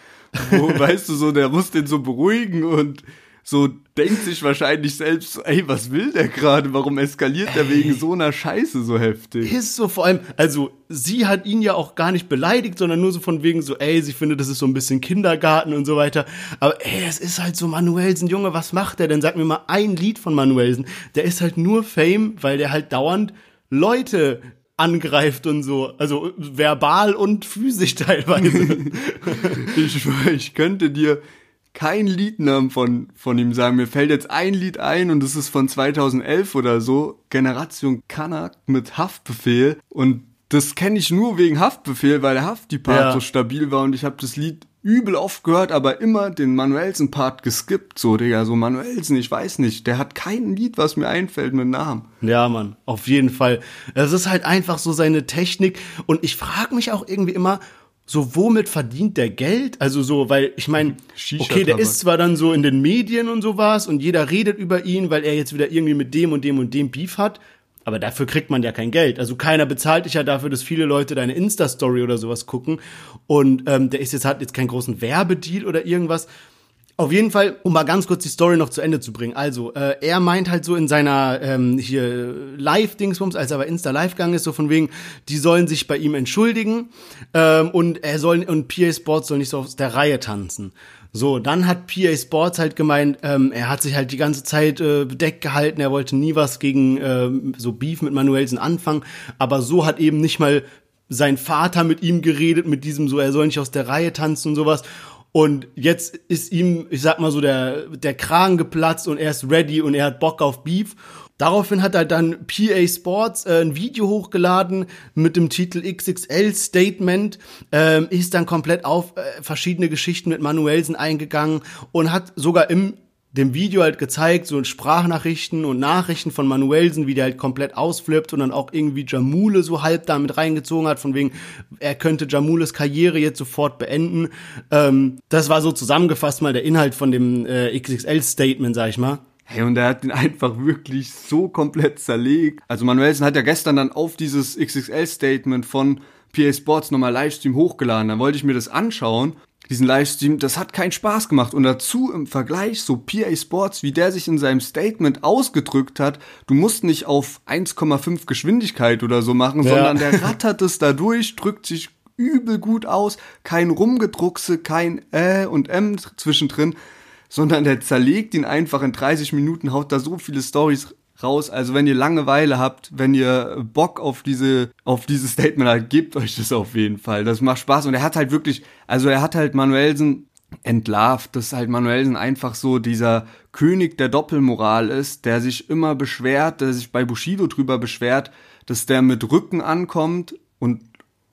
Wo, weißt du, so, der muss den so beruhigen und so denkt sich wahrscheinlich selbst, ey, was will der gerade? Warum eskaliert der wegen so einer Scheiße so heftig? Ist so vor allem, also sie hat ihn ja auch gar nicht beleidigt, sondern nur so von wegen so, ey, sie findet, das ist so ein bisschen Kindergarten und so weiter. Aber ey, es ist halt so Manuelsen, Junge, was macht der denn? Sag mir mal ein Lied von Manuelsen. Der ist halt nur Fame, weil der halt dauernd Leute angreift und so. Also verbal und physisch teilweise. ich, ich könnte dir keinen Liednamen von, von ihm sagen. Mir fällt jetzt ein Lied ein und das ist von 2011 oder so. Generation Kanak mit Haftbefehl. Und das kenne ich nur wegen Haftbefehl, weil der Hafti-Part Ja. so stabil war und ich habe das Lied übel oft gehört, aber immer den Manuelsen-Part geskippt, so, Digga, so Manuelsen, ich weiß nicht, der hat kein Lied, was mir einfällt mit Namen. Ja, Mann, auf jeden Fall. Es ist halt einfach so seine Technik und ich frage mich auch irgendwie immer, so womit verdient der Geld? Also so, weil ich meine, Shisha-Tabak. okay, der ist zwar dann so in den Medien und sowas und jeder redet über ihn, weil er jetzt wieder irgendwie mit dem und dem und dem Beef hat, aber dafür kriegt man ja kein Geld. Also keiner bezahlt dich ja dafür, dass viele Leute deine Insta-Story oder sowas gucken und ähm, der ist jetzt hat jetzt keinen großen Werbedeal oder irgendwas. Auf jeden Fall, um mal ganz kurz die Story noch zu Ende zu bringen. Also, äh, er meint halt so in seiner ähm, hier Live-Dingsbums, als er bei Insta live gegangen ist, so von wegen, die sollen sich bei ihm entschuldigen ähm, und er soll und PA Sports soll nicht so aus der Reihe tanzen. So, dann hat PA Sports halt gemeint, ähm, er hat sich halt die ganze Zeit äh, bedeckt gehalten, er wollte nie was gegen ähm, so Beef mit Manuelsen anfangen, aber so hat eben nicht mal sein Vater mit ihm geredet, mit diesem so, er soll nicht aus der Reihe tanzen und sowas. Und jetzt ist ihm, ich sag mal so, der, der Kragen geplatzt und er ist ready und er hat Bock auf Beef. Daraufhin hat er dann PA Sports äh, ein Video hochgeladen mit dem Titel XXL Statement, ähm, ist dann komplett auf äh, verschiedene Geschichten mit Manuelsen eingegangen und hat sogar im dem Video halt gezeigt, so Sprachnachrichten und Nachrichten von Manuelsen, wie der halt komplett ausflippt und dann auch irgendwie Jamule so halb damit reingezogen hat, von wegen, er könnte Jamules Karriere jetzt sofort beenden. Ähm, das war so zusammengefasst mal der Inhalt von dem äh, XXL-Statement, sag ich mal. Hey, und er hat ihn einfach wirklich so komplett zerlegt. Also Manuelsen hat ja gestern dann auf dieses XXL-Statement von PA Sports nochmal Livestream hochgeladen. Da wollte ich mir das anschauen. Diesen Livestream, das hat keinen Spaß gemacht. Und dazu im Vergleich so PA Sports, wie der sich in seinem Statement ausgedrückt hat, du musst nicht auf 1,5 Geschwindigkeit oder so machen, Ja. sondern der rattert es da durch, drückt sich übel gut aus, kein Rumgedruckse, kein Äh und M zwischendrin, sondern der zerlegt ihn einfach in 30 Minuten, haut da so viele Stories raus. Also wenn ihr Langeweile habt, wenn ihr Bock auf diese, auf dieses Statement habt, gebt euch das auf jeden Fall. Das macht Spaß. Und er hat halt wirklich, also er hat halt Manuelsen entlarvt, dass halt Manuelsen einfach so dieser König der Doppelmoral ist, der sich immer beschwert, der sich bei Bushido drüber beschwert, dass der mit Rücken ankommt und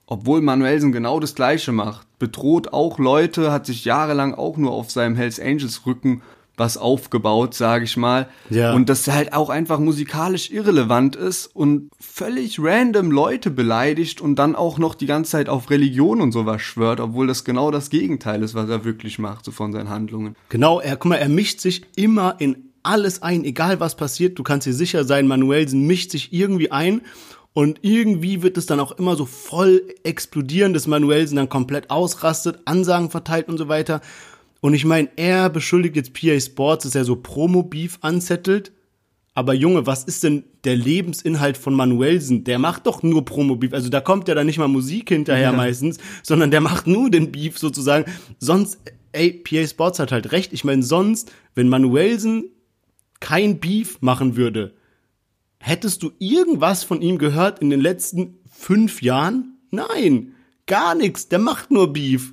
obwohl Manuelsen genau das Gleiche macht, bedroht auch Leute, hat sich jahrelang auch nur auf seinem Hells Angels Rücken was aufgebaut, sage ich mal. Ja. Und das halt auch einfach musikalisch irrelevant ist und völlig random Leute beleidigt und dann auch noch die ganze Zeit auf Religion und sowas schwört, obwohl das genau das Gegenteil ist, was er wirklich macht, so von seinen Handlungen. Genau, er, guck mal, er mischt sich immer in alles ein, egal was passiert. Du kannst dir sicher sein, Manuelsen mischt sich irgendwie ein und irgendwie wird es dann auch immer so voll explodieren, dass Manuelsen dann komplett ausrastet, Ansagen verteilt und so weiter. Und ich meine, er beschuldigt jetzt PA Sports, dass er so Promo-Beef anzettelt. Aber Junge, was ist denn der Lebensinhalt von Manuelsen? Der macht doch nur Promo-Beef. Also da kommt ja dann nicht mal Musik hinterher meistens, sondern der macht nur den Beef sozusagen. Sonst, ey, PA Sports hat halt recht. Ich meine, sonst, wenn Manuelsen kein Beef machen würde, hättest du irgendwas von ihm gehört in den letzten fünf Jahren? Nein, gar nichts. Der macht nur Beef.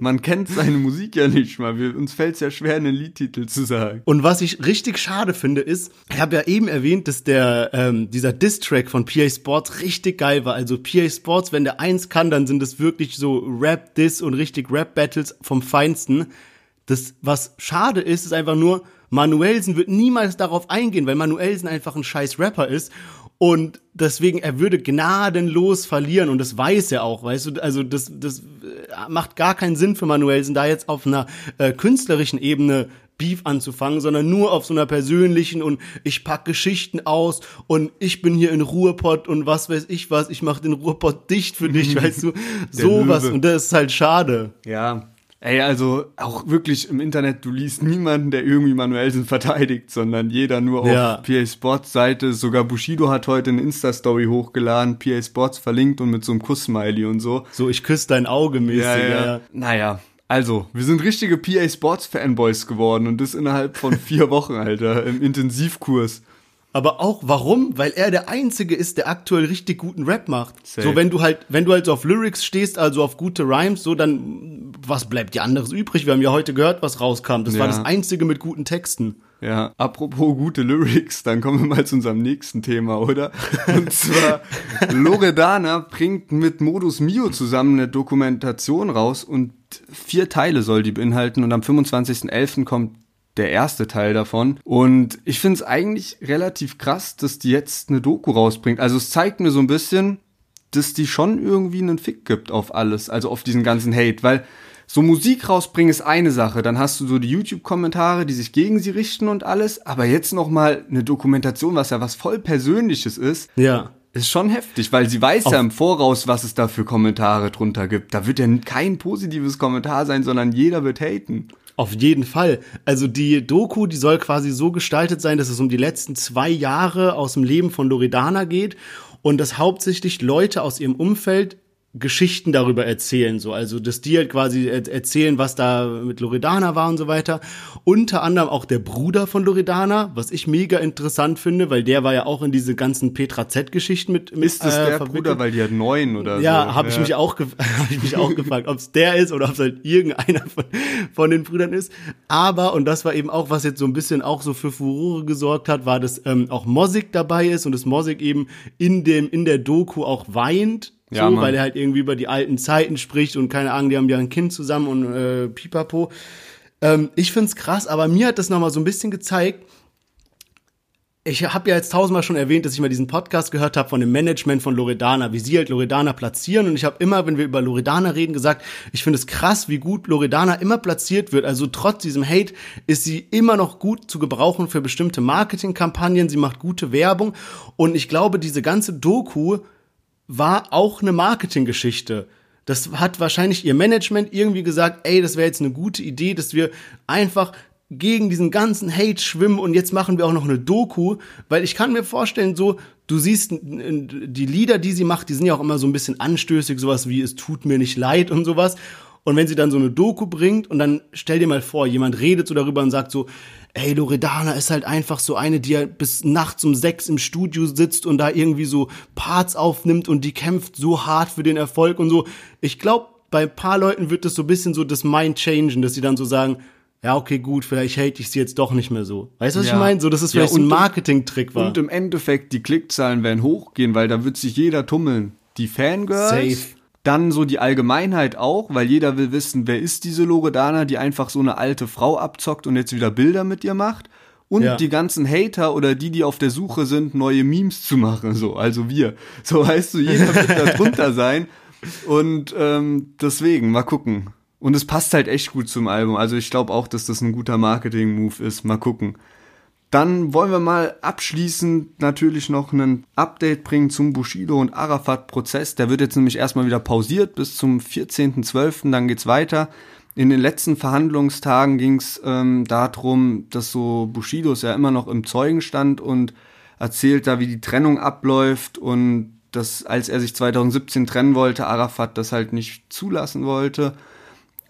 Man kennt seine Musik ja nicht mal. Wir, uns fällt es ja schwer, einen Liedtitel zu sagen. Und was ich richtig schade finde, ist, ich habe ja eben erwähnt, dass der ähm, dieser Diss-Track von PA Sports richtig geil war. Also PA Sports, wenn der eins kann, dann sind es wirklich so Rap-Diss und richtig Rap-Battles vom Feinsten. Das, was schade ist, ist einfach nur, Manuelsen wird niemals darauf eingehen, weil Manuelsen einfach ein scheiß Rapper ist. Und deswegen, er würde gnadenlos verlieren. Und das weiß er auch, weißt du, also das, das äh, macht gar keinen Sinn für Manuelsen, da jetzt auf einer äh, künstlerischen Ebene Beef anzufangen, sondern nur auf so einer persönlichen und ich pack Geschichten aus und ich bin hier in Ruhrpott und was weiß ich was, ich mach den Ruhrpott dicht für dich, weißt du, sowas und das ist halt schade. Ja. Ey, also auch wirklich im Internet, du liest niemanden, der irgendwie Manuelsen verteidigt, sondern jeder nur Ja. auf PA Sports Seite. Sogar Bushido hat heute eine Insta-Story hochgeladen, PA Sports verlinkt und mit so einem Kuss-Smiley und so. So, ich küsse dein Auge mäßig, ja, ja. Naja, also, wir sind richtige PA Sports Fanboys geworden und das innerhalb von vier Wochen, Alter, im Intensivkurs. Aber auch warum? Weil er der Einzige ist, der aktuell richtig guten Rap macht. Safe. So, wenn du halt, wenn du halt auf Lyrics stehst, also auf gute Rhymes, so, dann, was bleibt dir anderes übrig? Wir haben ja heute gehört, was rauskam. Das war Ja. das Einzige mit guten Texten. Ja, apropos gute Lyrics, dann kommen wir mal zu unserem nächsten Thema, oder? Und zwar, Loredana bringt mit Modus Mio zusammen eine Dokumentation raus und vier Teile soll die beinhalten und am 25.11. kommt der erste Teil davon. Und ich finde es eigentlich relativ krass, dass die jetzt eine Doku rausbringt. Also es zeigt mir so ein bisschen, dass die schon irgendwie einen Fick gibt auf alles, also auf diesen ganzen Hate, weil so Musik rausbringen ist eine Sache, dann hast du so die YouTube-Kommentare, die sich gegen sie richten und alles, aber jetzt noch mal eine Dokumentation, was ja was voll Persönliches ist, Ja. ist schon heftig, weil sie weiß ja im Voraus, was es da für Kommentare drunter gibt. Da wird ja kein positives Kommentar sein, sondern jeder wird haten. Auf jeden Fall. Also die Doku, die soll quasi so gestaltet sein, dass es um die letzten zwei Jahre aus dem Leben von Loredana geht und dass hauptsächlich Leute aus ihrem Umfeld Geschichten darüber erzählen, so also dass die halt quasi er- erzählen, was da mit Loredana war und so weiter. Unter anderem auch der Bruder von Loredana, was ich mega interessant finde, weil der war ja auch in diese ganzen Petra Z-Geschichten mit, mit Ist das äh, der verwickelt. Bruder, weil die hat neun oder Ja, so? habe ich mich auch, hab ich mich auch gefragt, ob es der ist oder ob es halt irgendeiner von, von den Brüdern ist. Aber, und das war eben auch, was jetzt so ein bisschen auch so für Furore gesorgt hat, war, dass ähm, auch Mosik dabei ist und dass Mosik eben in dem, in der Doku auch weint. So, Ja, Mann. weil er halt irgendwie über die alten Zeiten spricht und keine Ahnung, die haben ja ein Kind zusammen und äh, pipapo. Ähm, ich find's krass, aber mir hat das nochmal so ein bisschen gezeigt, ich habe ja jetzt tausendmal schon erwähnt, dass ich mal diesen Podcast gehört habe von dem Management von Loredana, wie sie halt Loredana platzieren. Und ich habe immer, wenn wir über Loredana reden, gesagt, ich finde es krass, wie gut Loredana immer platziert wird. Also trotz diesem Hate ist sie immer noch gut zu gebrauchen für bestimmte Marketingkampagnen. Sie macht gute Werbung. Und ich glaube, diese ganze Doku war auch eine Marketinggeschichte. Das hat wahrscheinlich ihr Management irgendwie gesagt, ey, das wäre jetzt eine gute Idee, dass wir einfach gegen diesen ganzen Hate schwimmen und jetzt machen wir auch noch eine Doku, weil ich kann mir vorstellen, so, du siehst die Lieder, die sie macht, die sind ja auch immer so ein bisschen anstößig, sowas wie es tut mir nicht leid und sowas. Und wenn sie dann so eine Doku bringt und dann stell dir mal vor, jemand redet so darüber und sagt so, ey, Loredana ist halt einfach so eine, die halt bis nachts um sechs im Studio sitzt und da irgendwie so Parts aufnimmt und die kämpft so hart für den Erfolg und so. Ich glaube, bei ein paar Leuten wird das so ein bisschen so das Mind changen, dass sie dann so sagen, ja, okay, gut, vielleicht hate ich sie jetzt doch nicht mehr so. Weißt du, was Ja. ich meine? So, dass es Ja, vielleicht so ein Marketing-Trick war. Und im Endeffekt, die Klickzahlen werden hochgehen, weil da wird sich jeder tummeln. Die Fangirls, Safe. Dann so die Allgemeinheit auch, weil jeder will wissen, wer ist diese Loredana, die einfach so eine alte Frau abzockt und jetzt wieder Bilder mit ihr macht. Und Ja. die ganzen Hater oder die, die auf der Suche sind, neue Memes zu machen, so, also wir. So weißt du, jeder wird da drunter sein. Und ähm, deswegen, mal gucken. Und es passt halt echt gut zum Album. Also ich glaube auch, dass das ein guter Marketing-Move ist. Mal gucken. Dann wollen wir mal abschließend natürlich noch ein Update bringen zum Bushido und Arafat-Prozess. Der wird jetzt nämlich erstmal wieder pausiert bis zum 14.12. Dann geht's weiter. In den letzten Verhandlungstagen ging's ähm, darum, dass so Bushido ist ja immer noch im Zeugenstand und erzählt da, wie die Trennung abläuft und dass als er sich 2017 trennen wollte, Arafat das halt nicht zulassen wollte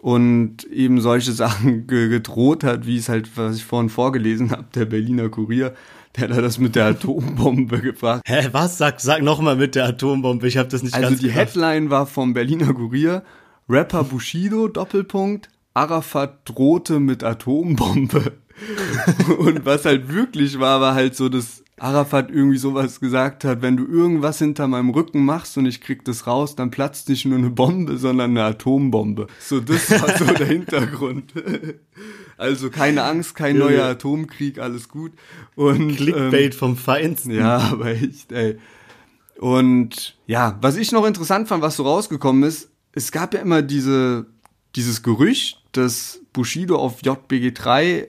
und eben solche Sachen ge gedroht hat, wie es halt, was ich vorhin vorgelesen habe, der Berliner Kurier, der da das mit der Atombombe gebracht. Hä, was? Sag, sag noch mal mit der Atombombe. Ich habe das nicht Also ganz die gerafft. Headline war vom Berliner Kurier, Rapper Bushido, Doppelpunkt, Arafat drohte mit Atombombe. Und was halt wirklich war, war halt so, dass Arafat irgendwie sowas gesagt hat, wenn du irgendwas hinter meinem Rücken machst und ich krieg das raus, dann platzt nicht nur eine Bombe, sondern eine Atombombe. So, das war so der Hintergrund. Also keine Angst, kein Junge. neuer Atomkrieg, alles gut. Und, Clickbait vom Feinsten. ja, aber echt, ey. Und ja, was ich noch interessant fand, was so rausgekommen ist, es gab ja immer diese, dieses Gerücht, dass Bushido auf JBG3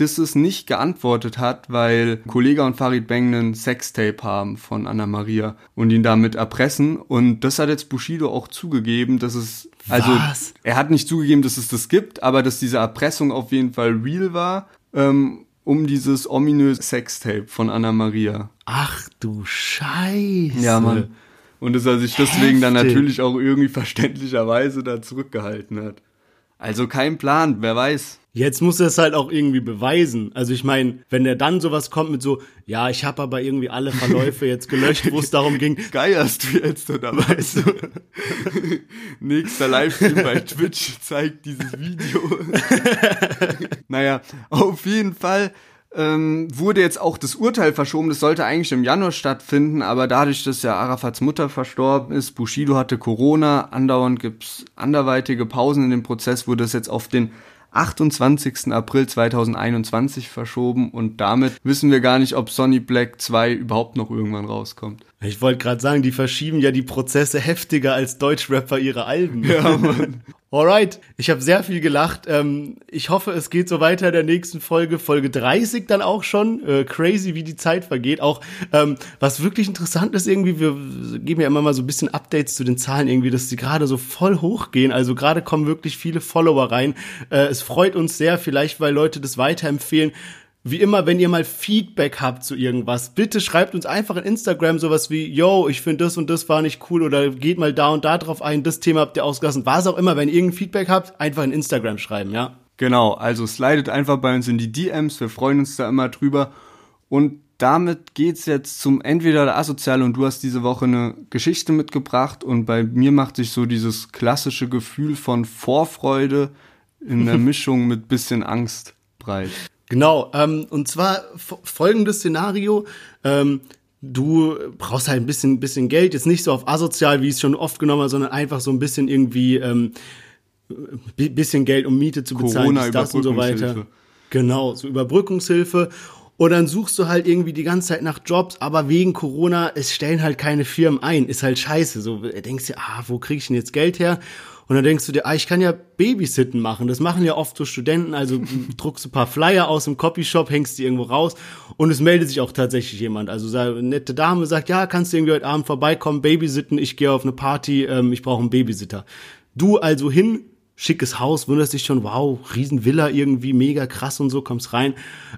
Disses nicht geantwortet hat, weil Kollega und Farid Bang einen Sextape haben von Anna Maria und ihn damit erpressen. Und das hat jetzt Bushido auch zugegeben, dass es, also Was? er hat nicht zugegeben, dass es das gibt, aber dass diese Erpressung auf jeden Fall real war, ähm, um dieses ominöse Sextape von Anna Maria. Ach du Scheiße. Ja, Mann. Und dass er sich deswegen dann Heftig. natürlich auch irgendwie verständlicherweise da zurückgehalten hat. Also kein Plan, wer weiß. Jetzt muss er es halt auch irgendwie beweisen. Also ich meine, wenn er dann sowas kommt mit so, ja, ich habe aber irgendwie alle Verläufe jetzt gelöscht, wo es darum ging. Geierst du jetzt oder weißt du? Nächster Livestream bei Twitch zeigt dieses Video. naja, auf jeden Fall ähm, wurde jetzt auch das Urteil verschoben. Das sollte eigentlich im Januar stattfinden, aber dadurch, dass ja Arafats Mutter verstorben ist, Bushido hatte Corona, andauernd gibt's anderweitige Pausen in dem Prozess, wurde es jetzt auf den 28. April 2021 verschoben und damit wissen wir gar nicht, ob Sonny Black 2 überhaupt noch irgendwann rauskommt. Ich wollte gerade sagen, die verschieben ja die Prozesse heftiger als Deutschrapper ihre Alben. Ja, Mann. Alright, ich habe sehr viel gelacht. Ähm, ich hoffe, es geht so weiter in der nächsten Folge, Folge 30 dann auch schon. Äh, crazy, wie die Zeit vergeht. Auch ähm, was wirklich interessant ist irgendwie, wir geben ja immer mal so ein bisschen Updates zu den Zahlen irgendwie, dass die gerade so voll hochgehen. Also gerade kommen wirklich viele Follower rein. Äh, es freut uns sehr, vielleicht weil Leute das weiterempfehlen. Wie immer, wenn ihr mal Feedback habt zu irgendwas, bitte schreibt uns einfach in Instagram sowas wie, yo, ich finde das und das war nicht cool oder geht mal da und da drauf ein, das Thema habt ihr ausgelassen. Was auch immer, wenn ihr irgendein Feedback habt, einfach in Instagram schreiben, ja? Genau, also slidet einfach bei uns in die DMs, wir freuen uns da immer drüber. Und damit geht's jetzt zum entweder der Asoziale und du hast diese Woche eine Geschichte mitgebracht und bei mir macht sich so dieses klassische Gefühl von Vorfreude in der Mischung mit bisschen Angst breit. Genau, ähm, und zwar folgendes Szenario. Ähm, du brauchst halt ein bisschen, bisschen Geld, jetzt nicht so auf asozial, wie ich es schon oft genommen habe, sondern einfach so ein bisschen irgendwie ähm, bisschen Geld, um Miete zu bezahlen, Corona das und so weiter. Genau, so Überbrückungshilfe. Und dann suchst du halt irgendwie die ganze Zeit nach Jobs, aber wegen Corona, es stellen halt keine Firmen ein. Ist halt scheiße. So denkst du, ah, wo krieg ich denn jetzt Geld her? Und dann denkst du dir, ah, ich kann ja Babysitten machen. Das machen ja oft so Studenten. Also druckst du ein paar Flyer aus dem Copyshop, hängst die irgendwo raus und es meldet sich auch tatsächlich jemand. Also eine nette Dame sagt, ja, kannst du irgendwie heute Abend vorbeikommen, Babysitten, ich gehe auf eine Party, ähm, ich brauche einen Babysitter. Du also hin, schickes Haus, wunderst dich schon, wow, Riesenvilla irgendwie, mega krass und so, kommst rein.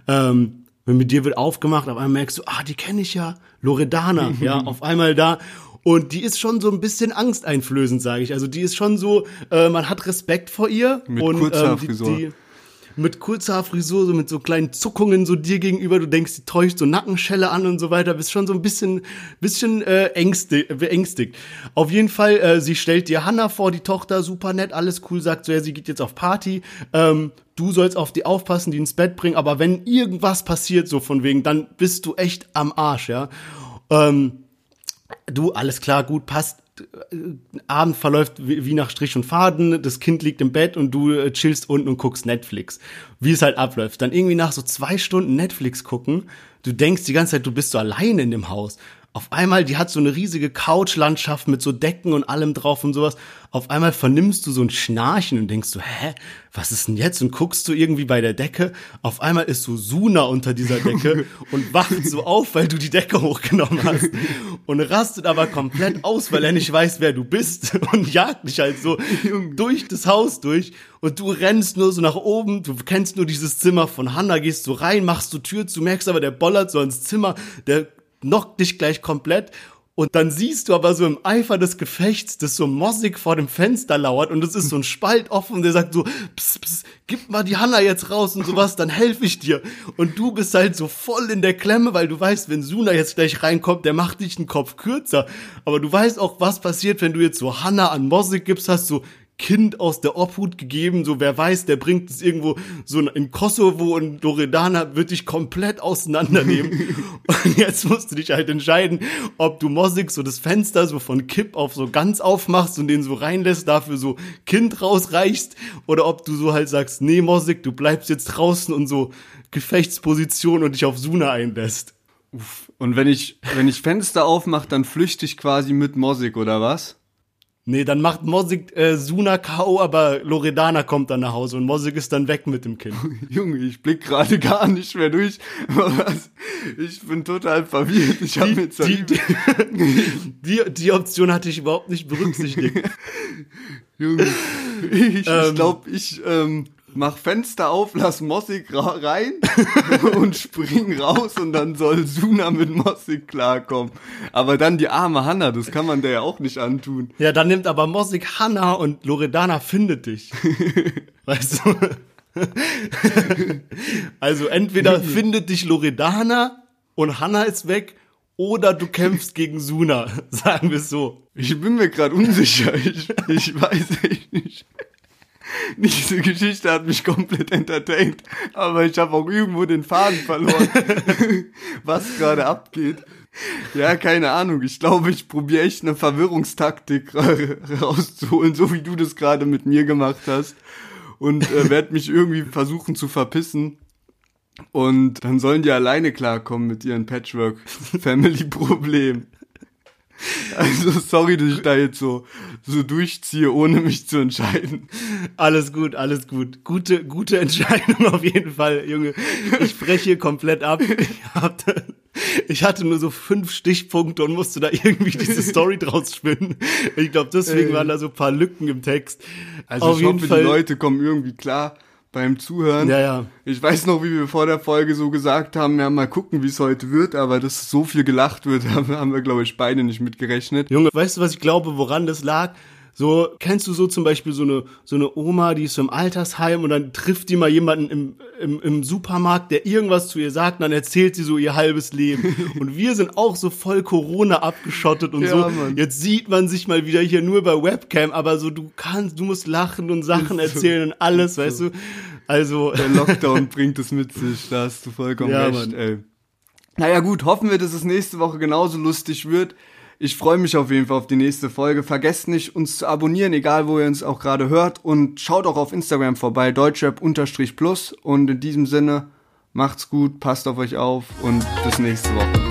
Ähm, wenn mit dir wird aufgemacht, auf einmal merkst du, ah, die kenne ich ja, Loredana, ja, auf einmal da und die ist schon so ein bisschen angsteinflößend, sage ich. Also die ist schon so, äh, man hat Respekt vor ihr. Mit und, kurzer ähm, die. Die, mit kurzer Frisur, so mit so kleinen Zuckungen so dir gegenüber. Du denkst, die täuscht so Nackenschelle an und so weiter. Bist schon so ein bisschen, bisschen äh, ängstig, beängstigt. Auf jeden Fall, äh, sie stellt dir Hannah vor, die Tochter, super nett, alles cool, sagt so, ja, sie geht jetzt auf Party. Ähm, du sollst auf die aufpassen, die ins Bett bringen. Aber wenn irgendwas passiert, so von wegen, dann bist du echt am Arsch, ja. Ähm, du, alles klar, gut, passt. Abend verläuft wie nach Strich und Faden, das Kind liegt im Bett und du äh, chillst unten und guckst Netflix. Wie es halt abläuft. Dann irgendwie nach so zwei Stunden Netflix gucken, du denkst die ganze Zeit, du bist so alleine in dem Haus. Auf einmal, die hat so eine riesige Couchlandschaft mit so Decken und allem drauf und sowas. Auf einmal vernimmst du so ein Schnarchen und denkst du, hä, was ist denn jetzt? Und guckst du irgendwie bei der Decke. Auf einmal ist so Suna unter dieser Decke und wacht so auf, weil du die Decke hochgenommen hast. Und rastet aber komplett aus, weil er nicht weiß, wer du bist und jagt dich halt so durch das Haus durch. Und du rennst nur so nach oben, du kennst nur dieses Zimmer von Hannah, gehst so rein, machst du Tür zu, merkst aber, der bollert so ins Zimmer, der knockt dich gleich komplett. Und dann siehst du aber so im Eifer des Gefechts, dass so Mossig vor dem Fenster lauert und es ist so ein Spalt offen und der sagt so, pss, pss, gib mal die Hanna jetzt raus und sowas, dann helfe ich dir. Und du bist halt so voll in der Klemme, weil du weißt, wenn Suna jetzt gleich reinkommt, der macht dich den Kopf kürzer. Aber du weißt auch, was passiert, wenn du jetzt so Hanna an Mossig gibst, hast so, Kind aus der Obhut gegeben, so wer weiß, der bringt es irgendwo so in Kosovo und Loredana wird dich komplett auseinandernehmen. und jetzt musst du dich halt entscheiden, ob du Mosig so das Fenster so von Kipp auf so ganz aufmachst und den so reinlässt, dafür so Kind rausreichst oder ob du so halt sagst, nee Mosig, du bleibst jetzt draußen und so Gefechtsposition und dich auf Suna einlässt. Uff. Und wenn ich, wenn ich Fenster aufmache, dann flüchte ich quasi mit Mosig, oder was? Nee, dann macht Mosig äh, Suna K.O., aber Loredana kommt dann nach Hause und Mosig ist dann weg mit dem Kind. Junge, ich blick gerade gar nicht mehr durch. ich bin total verwirrt. Ich habe jetzt die, die, die, die Option hatte ich überhaupt nicht berücksichtigt. Junge, ich, ähm, ich glaube, ich ähm, mach Fenster auf, lass Mossig rein und spring raus und dann soll Suna mit Mossig klarkommen. Aber dann die arme Hanna, das kann man der ja auch nicht antun. Ja, dann nimmt aber Mossig Hanna und Loredana findet dich. weißt du? also entweder findet dich Loredana und Hanna ist weg oder du kämpfst gegen Suna, sagen wir es so. Ich bin mir gerade unsicher. Ich, ich weiß echt nicht. Diese Geschichte hat mich komplett entertained, aber ich habe auch irgendwo den Faden verloren, was gerade abgeht. Ja, keine Ahnung. Ich glaube, ich probiere echt eine Verwirrungstaktik rauszuholen, so wie du das gerade mit mir gemacht hast. Und äh, werde mich irgendwie versuchen zu verpissen. Und dann sollen die alleine klarkommen mit ihren Patchwork-Family-Problemen. Also sorry, dass ich da jetzt so, so durchziehe, ohne mich zu entscheiden. Alles gut, alles gut. Gute, gute Entscheidung auf jeden Fall, Junge. Ich breche komplett ab. Ich, hatte, ich hatte nur so fünf Stichpunkte und musste da irgendwie diese Story draus spinnen. Ich glaube, deswegen waren da so ein paar Lücken im Text. Also auf ich hoffe, Fall. die Leute kommen irgendwie klar beim Zuhören. Ja, ja. Ich weiß noch, wie wir vor der Folge so gesagt haben, ja, mal gucken, wie es heute wird, aber dass so viel gelacht wird, haben wir, glaube ich, beide nicht mitgerechnet. Junge, weißt du, was ich glaube, woran das lag? So, kennst du so zum Beispiel so eine, so eine Oma, die ist so im Altersheim und dann trifft die mal jemanden im, im, im Supermarkt, der irgendwas zu ihr sagt und dann erzählt sie so ihr halbes Leben. und wir sind auch so voll Corona abgeschottet und ja, so. Mann. Jetzt sieht man sich mal wieder hier nur bei Webcam, aber so du kannst, du musst lachen und Sachen erzählen und alles, weißt so. du? Also. Der Lockdown bringt es mit sich, da hast du vollkommen ja, recht, Mann. ey. Naja gut, hoffen wir, dass es nächste Woche genauso lustig wird. Ich freue mich auf jeden Fall auf die nächste Folge. Vergesst nicht, uns zu abonnieren, egal wo ihr uns auch gerade hört. Und schaut auch auf Instagram vorbei, deutschrap-plus. Und in diesem Sinne, macht's gut, passt auf euch auf und bis nächste Woche.